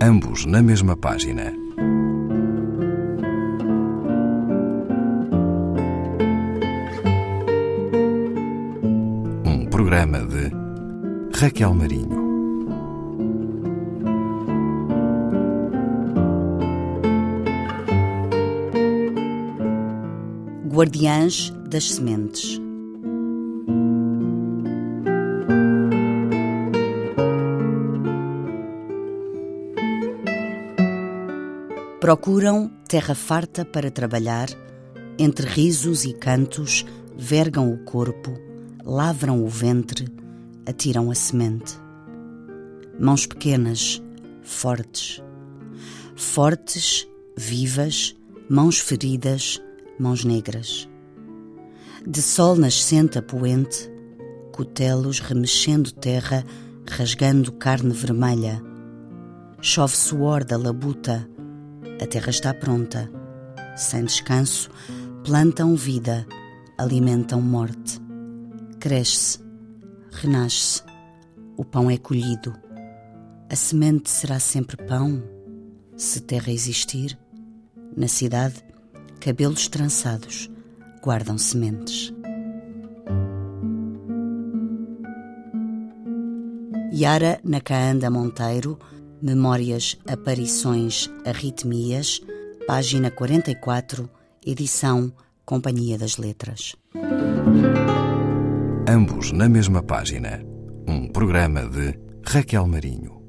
ambos na mesma página. Um programa de Raquel Marinho. Guardiãs das Sementes. Procuram terra farta para trabalhar, entre risos e cantos, vergam o corpo, lavram o ventre, atiram a semente. Mãos pequenas, fortes. Fortes, vivas, mãos feridas, mãos negras. De sol nascente a poente, cutelos remexendo terra, rasgando carne vermelha. Chove suor da labuta, a terra está pronta. Sem descanso, plantam vida, alimentam morte. Cresce, renasce, o pão é colhido. A semente será sempre pão, se terra existir. Na cidade, cabelos trançados guardam sementes. Yara Nakaanda Monteiro, Memórias, Aparições, Arritmias, página 44, edição Companhia das Letras. Ambos na mesma página. Um programa de Raquel Marinho.